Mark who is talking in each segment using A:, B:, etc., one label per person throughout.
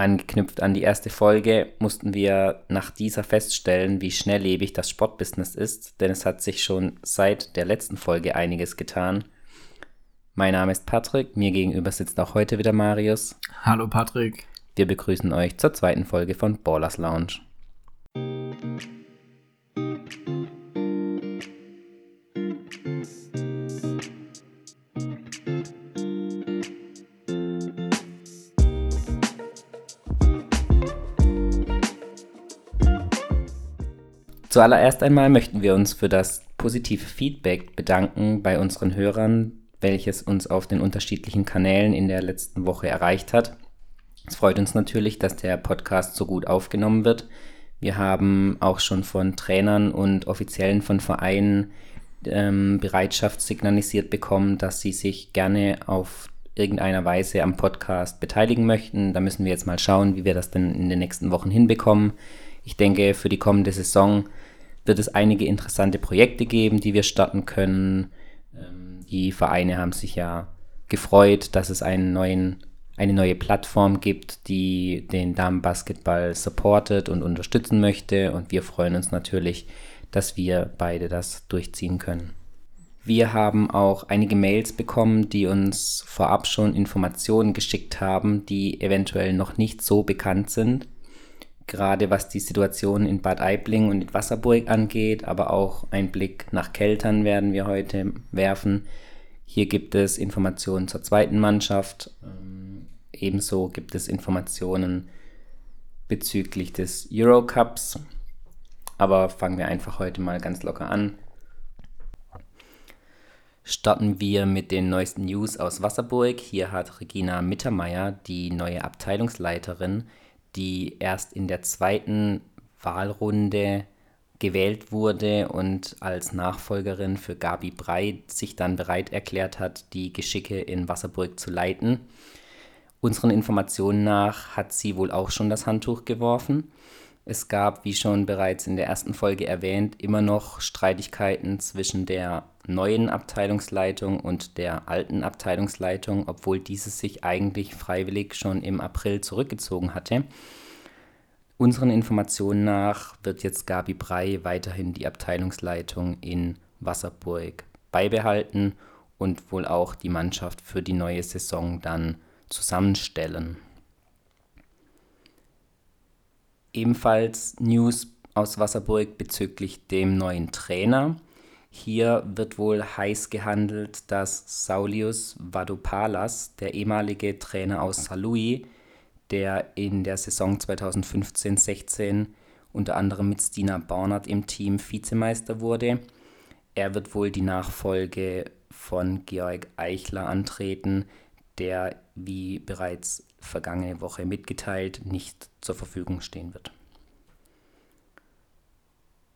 A: Angeknüpft an die erste Folge mussten wir nach dieser feststellen, wie schnelllebig das Sportbusiness ist, denn es hat sich schon seit der letzten Folge einiges getan. Mein Name ist Patrick, mir gegenüber sitzt auch heute wieder Marius.
B: Hallo Patrick.
A: Wir begrüßen euch zur zweiten Folge von Ballers Lounge. Zuallererst einmal möchten wir uns für das positive Feedback bedanken bei unseren Hörern, welches uns auf den unterschiedlichen Kanälen in der letzten Woche erreicht hat. Es freut uns natürlich, dass der Podcast so gut aufgenommen wird. Wir haben auch schon von Trainern und Offiziellen von Vereinen ähm, Bereitschaft signalisiert bekommen, dass sie sich gerne auf irgendeiner Weise am Podcast beteiligen möchten. Da müssen wir jetzt mal schauen, wie wir das denn in den nächsten Wochen hinbekommen. Ich denke, für die kommende Saison wird es einige interessante Projekte geben, die wir starten können. Ähm, die Vereine haben sich ja gefreut, dass es einen neuen, eine neue Plattform gibt, die den Damenbasketball supportet und unterstützen möchte. Und wir freuen uns natürlich, dass wir beide das durchziehen können. Wir haben auch einige Mails bekommen, die uns vorab schon Informationen geschickt haben, die eventuell noch nicht so bekannt sind gerade was die Situation in Bad Aibling und in Wasserburg angeht, aber auch ein Blick nach Keltern werden wir heute werfen. Hier gibt es Informationen zur zweiten Mannschaft. Ähm, ebenso gibt es Informationen bezüglich des Eurocups. Aber fangen wir einfach heute mal ganz locker an. Starten wir mit den neuesten News aus Wasserburg. Hier hat Regina Mittermeier, die neue Abteilungsleiterin, die erst in der zweiten Wahlrunde gewählt wurde und als Nachfolgerin für Gabi Brei sich dann bereit erklärt hat, die Geschicke in Wasserburg zu leiten. Unseren Informationen nach hat sie wohl auch schon das Handtuch geworfen. Es gab, wie schon bereits in der ersten Folge erwähnt, immer noch Streitigkeiten zwischen der neuen Abteilungsleitung und der alten Abteilungsleitung, obwohl diese sich eigentlich freiwillig schon im April zurückgezogen hatte. Unseren Informationen nach wird jetzt Gabi Brei weiterhin die Abteilungsleitung in Wasserburg beibehalten und wohl auch die Mannschaft für die neue Saison dann zusammenstellen. Ebenfalls News aus Wasserburg bezüglich dem neuen Trainer. Hier wird wohl heiß gehandelt, dass Saulius Vadopalas, der ehemalige Trainer aus Salui, der in der Saison 2015-16 unter anderem mit Stina Barnard im Team Vizemeister wurde, er wird wohl die Nachfolge von Georg Eichler antreten, der, wie bereits vergangene Woche mitgeteilt, nicht zur Verfügung stehen wird.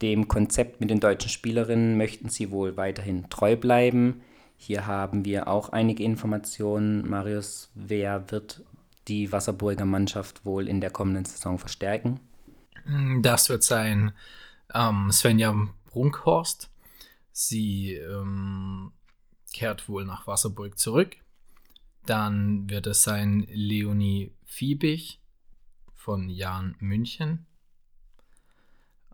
A: Dem Konzept mit den deutschen Spielerinnen möchten sie wohl weiterhin treu bleiben. Hier haben wir auch einige Informationen. Marius, wer wird die Wasserburger Mannschaft wohl in der kommenden Saison verstärken?
B: Das wird sein ähm, Svenja Brunkhorst. Sie ähm, kehrt wohl nach Wasserburg zurück. Dann wird es sein Leonie Fiebig von Jan München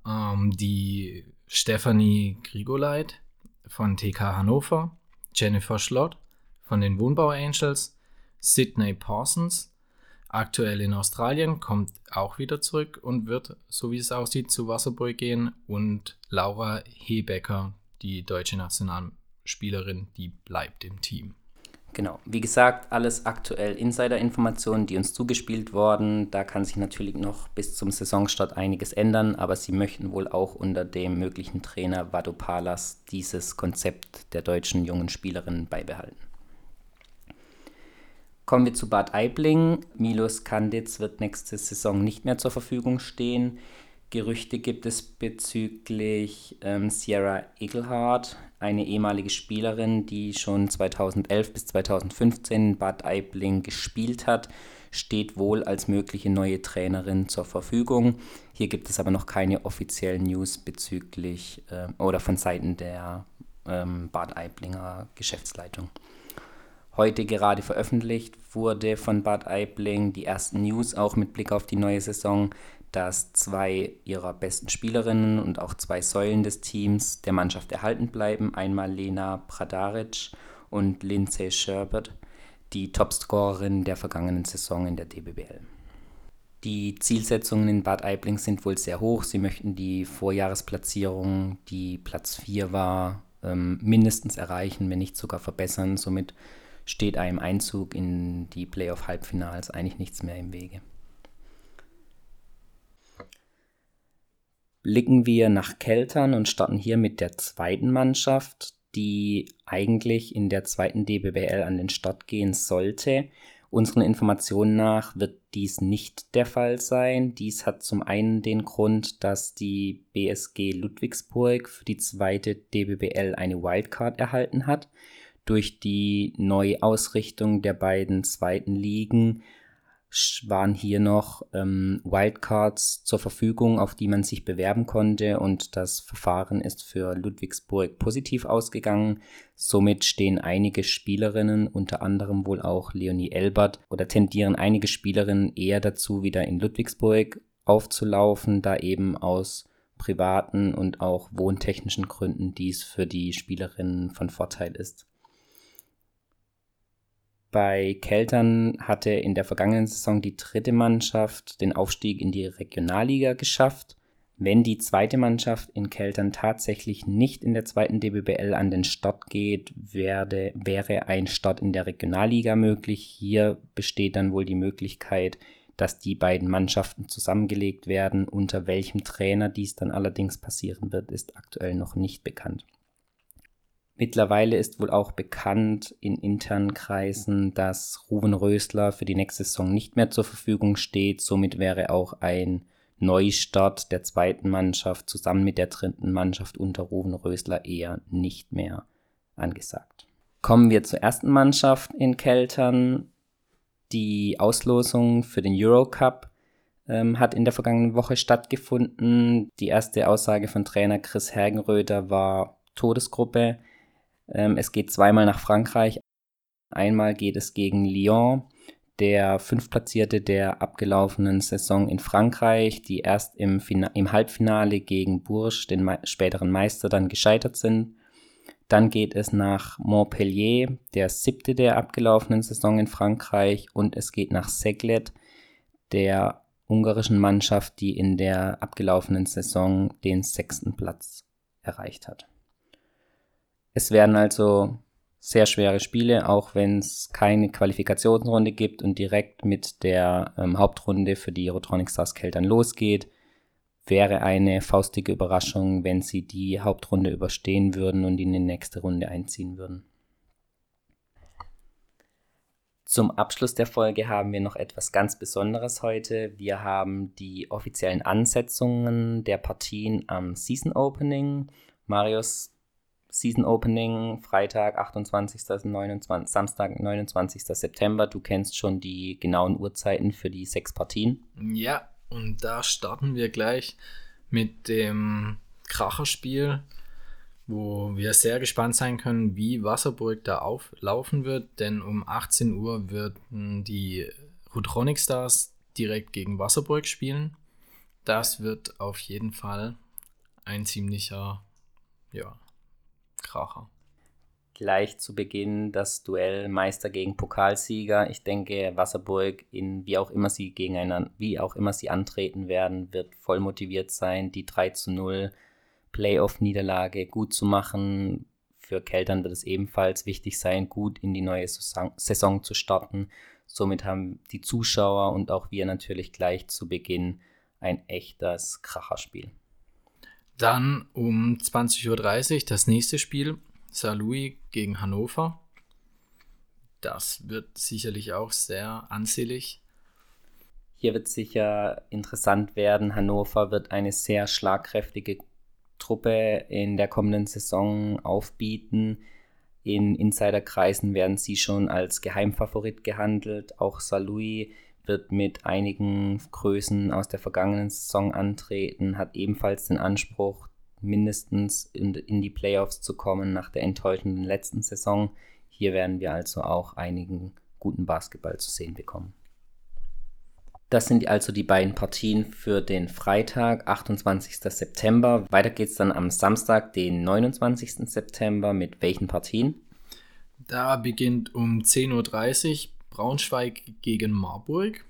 B: ähm, die Stephanie Grigoleit von TK Hannover, Jennifer Schlott von den Wohnbau Angels, Sydney Parsons, aktuell in Australien, kommt auch wieder zurück und wird, so wie es aussieht, zu Wasserburg gehen und Laura Hebecker, die deutsche Nationalspielerin, die bleibt im Team.
A: Genau, wie gesagt, alles aktuell Insider-Informationen, die uns zugespielt wurden. Da kann sich natürlich noch bis zum Saisonstart einiges ändern, aber sie möchten wohl auch unter dem möglichen Trainer Vadopalas dieses Konzept der deutschen jungen Spielerinnen beibehalten. Kommen wir zu Bad Aibling. Milos Kanditz wird nächste Saison nicht mehr zur Verfügung stehen. Gerüchte gibt es bezüglich ähm, Sierra Egelhardt, eine ehemalige Spielerin, die schon 2011 bis 2015 in Bad Aibling gespielt hat, steht wohl als mögliche neue Trainerin zur Verfügung. Hier gibt es aber noch keine offiziellen News bezüglich äh, oder von Seiten der ähm, Bad Aiblinger Geschäftsleitung. heute gerade veröffentlicht wurde von Bad Aibling die ersten News auch mit Blick auf die neue Saison, dass zwei ihrer besten Spielerinnen und auch zwei Säulen des Teams der Mannschaft erhalten bleiben. Einmal Lena Pradaric und Lindsay Sherbert, die Topscorerin der vergangenen Saison in der DBBL. Die Zielsetzungen in Bad Aibling sind wohl sehr hoch. Sie möchten die Vorjahresplatzierung, die Platz 4 war, ähm, mindestens erreichen, wenn nicht sogar verbessern. Somit steht einem Einzug in die Playoff-Halbfinals eigentlich nichts mehr im Wege. Blicken wir nach Keltern und starten hier mit der zweiten Mannschaft, die eigentlich in der zweiten DBBL an den Start gehen sollte. Unseren Informationen nach wird dies nicht der Fall sein. Dies hat zum einen den Grund, dass die BSG Ludwigsburg für die zweite DBBL eine Wildcard erhalten hat. Durch die Neuausrichtung der beiden zweiten Ligen waren hier noch ähm, Wildcards zur Verfügung, auf die man sich bewerben konnte und das Verfahren ist für Ludwigsburg positiv ausgegangen. Somit stehen einige Spielerinnen, unter anderem wohl auch Leonie Elbert, oder tendieren einige Spielerinnen eher dazu, wieder in Ludwigsburg aufzulaufen, da eben aus privaten und auch wohntechnischen Gründen dies für die Spielerinnen von Vorteil ist. Bei Keltern hatte in der vergangenen Saison die dritte Mannschaft den Aufstieg in die Regionalliga geschafft. Wenn die zweite Mannschaft in Keltern tatsächlich nicht in der zweiten DBBL an den Start geht, werde, wäre ein Start in der Regionalliga möglich. Hier besteht dann wohl die Möglichkeit, dass die beiden Mannschaften zusammengelegt werden. Unter welchem Trainer dies dann allerdings passieren wird, ist aktuell noch nicht bekannt. Mittlerweile ist wohl auch bekannt in internen Kreisen, dass Ruven Rösler für die nächste Saison nicht mehr zur Verfügung steht. Somit wäre auch ein Neustart der zweiten Mannschaft zusammen mit der dritten Mannschaft unter Ruven Rösler eher nicht mehr angesagt. Kommen wir zur ersten Mannschaft in Keltern. Die Auslosung für den Eurocup ähm, hat in der vergangenen Woche stattgefunden. Die erste Aussage von Trainer Chris Hergenröder war Todesgruppe. Ähm, es geht zweimal nach Frankreich. Einmal geht es gegen Lyon, der Fünftplatzierte der abgelaufenen Saison in Frankreich, die erst im, im Halbfinale gegen Bourges, den Me späteren Meister, dann gescheitert sind. Dann geht es nach Montpellier, der siebte der abgelaufenen Saison in Frankreich. Und es geht nach Seglet, der ungarischen Mannschaft, die in der abgelaufenen Saison den sechsten Platz erreicht hat. Es werden also sehr schwere Spiele, auch wenn es keine Qualifikationsrunde gibt und direkt mit der ähm, Hauptrunde für die Rotronic Stars Keltern losgeht. Wäre eine faustige Überraschung, wenn sie die Hauptrunde überstehen würden und in die nächste Runde einziehen würden. Zum Abschluss der Folge haben wir noch etwas ganz Besonderes heute. Wir haben die offiziellen Ansetzungen der Partien am Season Opening. Marius, Season Opening, Freitag, 28. 29, Samstag, 29. September. Du kennst schon die genauen Uhrzeiten für die sechs Partien.
B: Ja, und da starten wir gleich mit dem Kracherspiel, wo wir sehr gespannt sein können, wie Wasserburg da auflaufen wird, denn um 18 Uhr werden die Rutronic Stars direkt gegen Wasserburg spielen. Das wird auf jeden Fall ein ziemlicher ja, Kracher.
A: Gleich zu Beginn das Duell Meister gegen Pokalsieger. Ich denke, Wasserburg, in wie auch immer sie gegeneinander, wie auch immer sie antreten werden, wird voll motiviert sein, die 3 zu 0 Playoff-Niederlage gut zu machen. Für Keltern wird es ebenfalls wichtig sein, gut in die neue Saison zu starten. Somit haben die Zuschauer und auch wir natürlich gleich zu Beginn ein echtes Kracherspiel.
B: Dann um 20.30 Uhr das nächste Spiel, St. Louis gegen Hannover. Das wird sicherlich auch sehr ansehlich.
A: Hier wird sicher interessant werden. Hannover wird eine sehr schlagkräftige Truppe in der kommenden Saison aufbieten. In Insiderkreisen werden sie schon als Geheimfavorit gehandelt. Auch Louis wird mit einigen Größen aus der vergangenen Saison antreten, hat ebenfalls den Anspruch, mindestens in, in die Playoffs zu kommen nach der enttäuschenden letzten Saison. Hier werden wir also auch einigen guten Basketball zu sehen bekommen. Das sind also die beiden Partien für den Freitag, 28. September. Weiter geht es dann am Samstag, den 29. September. Mit welchen Partien?
B: Da beginnt um 10.30 Uhr Braunschweig gegen Marburg.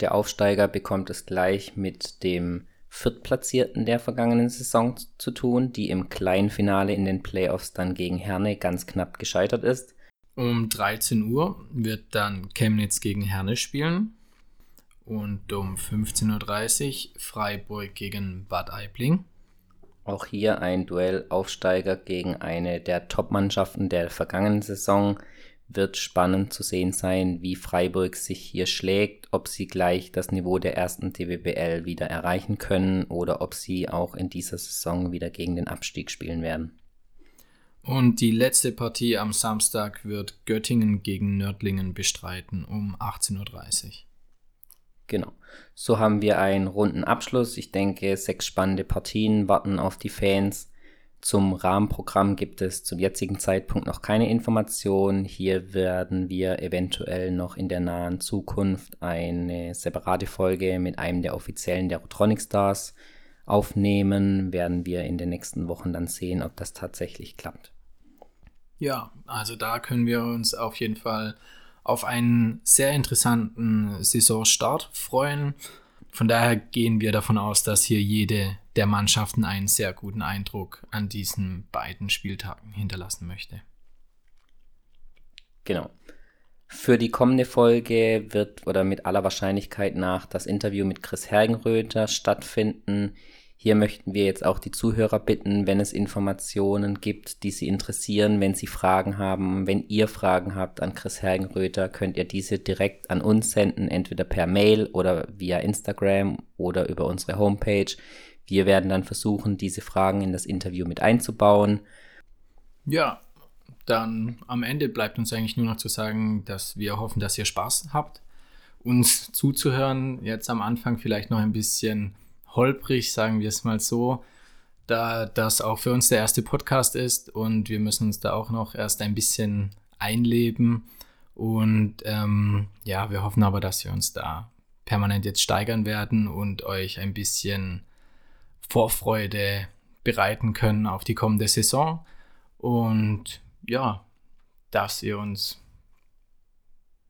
A: Der Aufsteiger bekommt es gleich mit dem Viertplatzierten der vergangenen Saison zu tun, die im kleinen Finale in den Playoffs dann gegen Herne ganz knapp gescheitert ist.
B: Um 13 Uhr wird dann Chemnitz gegen Herne spielen und um 15.30 Uhr Freiburg gegen Bad Aibling.
A: Auch hier ein Duell Aufsteiger gegen eine der Top-Mannschaften der vergangenen Saison. Wird spannend zu sehen sein, wie Freiburg sich hier schlägt, ob sie gleich das Niveau der ersten DWBL wieder erreichen können oder ob sie auch in dieser Saison wieder gegen den Abstieg spielen werden.
B: Und die letzte Partie am Samstag wird Göttingen gegen Nördlingen bestreiten um 18.30 Uhr.
A: Genau. So haben wir einen runden Abschluss. Ich denke, sechs spannende Partien warten auf die Fans. Zum Rahmenprogramm gibt es zum jetzigen Zeitpunkt noch keine Informationen. Hier werden wir eventuell noch in der nahen Zukunft eine separate Folge mit einem der offiziellen der Rotronic Stars aufnehmen. Werden wir in den nächsten Wochen dann sehen, ob das tatsächlich klappt.
B: Ja, also da können wir uns auf jeden Fall auf einen sehr interessanten Saisonstart freuen. Von daher gehen wir davon aus, dass hier jede der Mannschaften einen sehr guten Eindruck an diesen beiden Spieltagen hinterlassen möchte.
A: Genau. Für die kommende Folge wird oder mit aller Wahrscheinlichkeit nach das Interview mit Chris Hergenröther stattfinden. Hier möchten wir jetzt auch die Zuhörer bitten, wenn es Informationen gibt, die Sie interessieren, wenn Sie Fragen haben, wenn ihr Fragen habt an Chris Hergenröther, könnt ihr diese direkt an uns senden, entweder per Mail oder via Instagram oder über unsere Homepage. Wir werden dann versuchen, diese Fragen in das Interview mit einzubauen.
B: Ja, dann am Ende bleibt uns eigentlich nur noch zu sagen, dass wir hoffen, dass ihr Spaß habt, uns zuzuhören. Jetzt am Anfang vielleicht noch ein bisschen holprig, sagen wir es mal so, da das auch für uns der erste Podcast ist und wir müssen uns da auch noch erst ein bisschen einleben. Und ähm, ja, wir hoffen aber, dass wir uns da permanent jetzt steigern werden und euch ein bisschen Vorfreude bereiten können auf die kommende Saison. Und ja, dass ihr uns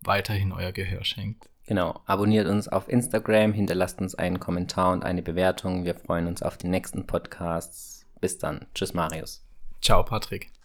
B: weiterhin euer Gehör schenkt.
A: Genau, abonniert uns auf Instagram, hinterlasst uns einen Kommentar und eine Bewertung. Wir freuen uns auf die nächsten Podcasts. Bis dann. Tschüss, Marius.
B: Ciao, Patrick.